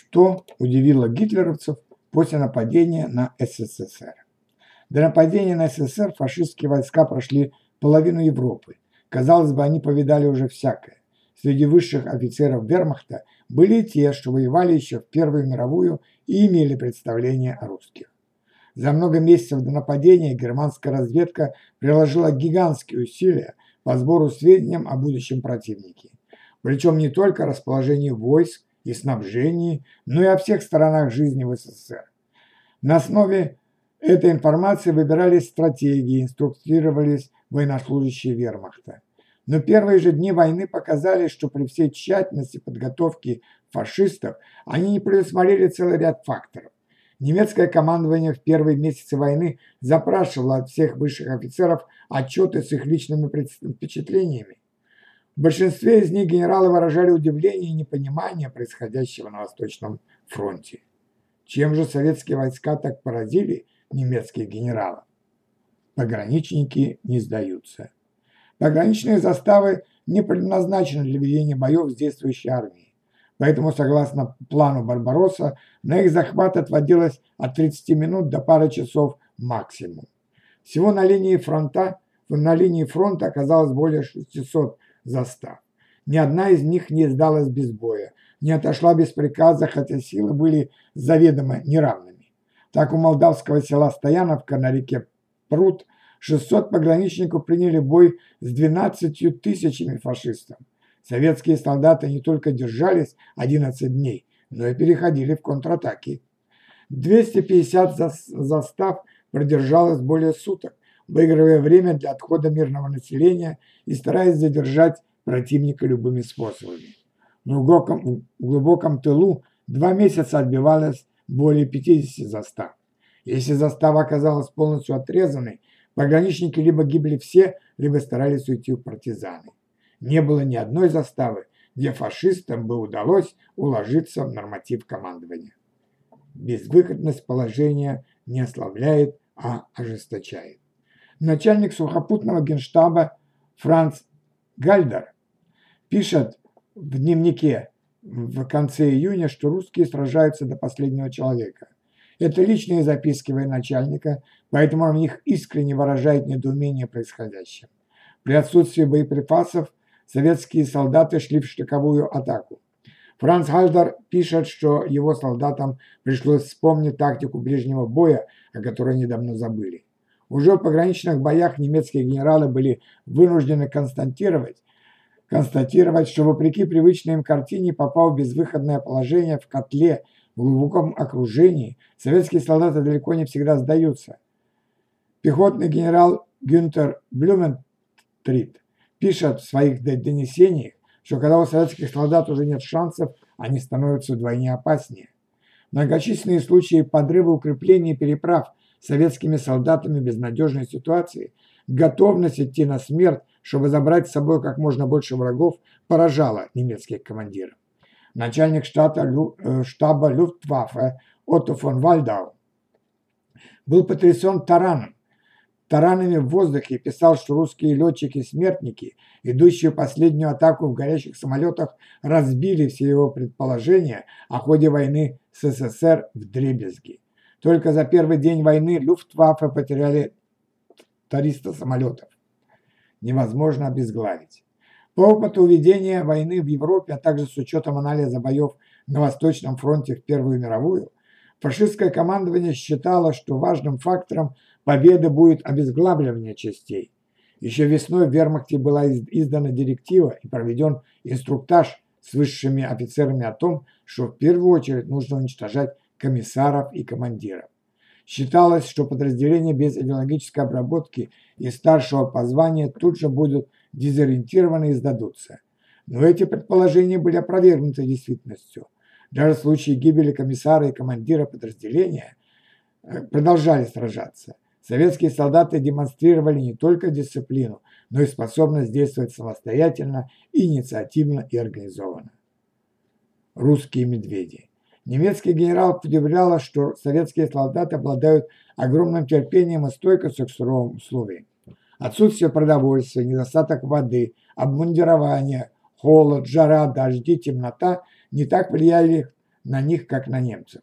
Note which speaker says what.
Speaker 1: что удивило гитлеровцев после нападения на СССР. До нападения на СССР фашистские войска прошли половину Европы. Казалось бы, они повидали уже всякое. Среди высших офицеров вермахта были те, что воевали еще в Первую мировую и имели представление о русских. За много месяцев до нападения германская разведка приложила гигантские усилия по сбору сведений о будущем противнике. Причем не только о расположении войск и снабжении, но и о всех сторонах жизни в СССР. На основе этой информации выбирались стратегии, инструктировались военнослужащие вермахта. Но первые же дни войны показали, что при всей тщательности подготовки фашистов они не предусмотрели целый ряд факторов. Немецкое командование в первые месяцы войны запрашивало от всех высших офицеров отчеты с их личными впечатлениями. В большинстве из них генералы выражали удивление и непонимание происходящего на Восточном фронте. Чем же советские войска так поразили немецких генералов? Пограничники не сдаются. Пограничные заставы не предназначены для ведения боев с действующей армией. Поэтому, согласно плану Барбаросса, на их захват отводилось от 30 минут до пары часов максимум. Всего на линии фронта, на линии фронта оказалось более 600 застав. Ни одна из них не сдалась без боя, не отошла без приказа, хотя силы были заведомо неравными. Так у молдавского села Стояновка на реке Прут 600 пограничников приняли бой с 12 тысячами фашистов. Советские солдаты не только держались 11 дней, но и переходили в контратаки. 250 застав продержалось более суток, выигрывая время для отхода мирного населения и стараясь задержать противника любыми способами. В глубоком, в глубоком тылу два месяца отбивалось более 50 застав. Если застава оказалась полностью отрезанной, пограничники либо гибли все, либо старались уйти в партизаны. Не было ни одной заставы, где фашистам бы удалось уложиться в норматив командования. Безвыходность положения не ослабляет, а ожесточает. Начальник сухопутного генштаба Франц Гальдер пишет в дневнике в конце июня, что русские сражаются до последнего человека. Это личные записки военачальника, поэтому он в них искренне выражает недоумение происходящим. При отсутствии боеприпасов советские солдаты шли в штыковую атаку. Франц Гальдер пишет, что его солдатам пришлось вспомнить тактику ближнего боя, о которой они давно забыли. Уже в пограничных боях немецкие генералы были вынуждены констатировать, констатировать, что вопреки привычной им картине, попав в безвыходное положение в котле, в глубоком окружении, советские солдаты далеко не всегда сдаются. Пехотный генерал Гюнтер Блюментрит пишет в своих донесениях, что когда у советских солдат уже нет шансов, они становятся вдвойне опаснее. Многочисленные случаи подрыва укреплений переправ советскими солдатами безнадежной ситуации, готовность идти на смерть, чтобы забрать с собой как можно больше врагов, поражала немецких командиров. Начальник штата, э, штаба Люфтваффе Отто фон Вальдау был потрясен тараном, таранами в воздухе писал, что русские летчики-смертники, идущие последнюю атаку в горящих самолетах, разбили все его предположения о ходе войны с СССР в дребезги. Только за первый день войны Люфтваффе потеряли 300 самолетов. Невозможно обезглавить. По опыту ведения войны в Европе, а также с учетом анализа боев на Восточном фронте в Первую мировую, фашистское командование считало, что важным фактором победы будет обезглавливание частей. Еще весной в вермахте была издана директива и проведен инструктаж с высшими офицерами о том, что в первую очередь нужно уничтожать комиссаров и командиров. Считалось, что подразделения без идеологической обработки и старшего по званию тут же будут дезориентированы и сдадутся. Но эти предположения были опровергнуты действительностью. Даже в случае гибели комиссара и командира подразделения э, продолжали сражаться. Советские солдаты демонстрировали не только дисциплину, но и способность действовать самостоятельно, инициативно и организованно. Русские медведи. Немецкий генерал удивляло, что советские солдаты обладают огромным терпением и стойкостью к суровым условиям. Отсутствие продовольствия, недостаток воды, обмундирование, холод, жара, дожди, темнота не так влияли на них, как на немцев.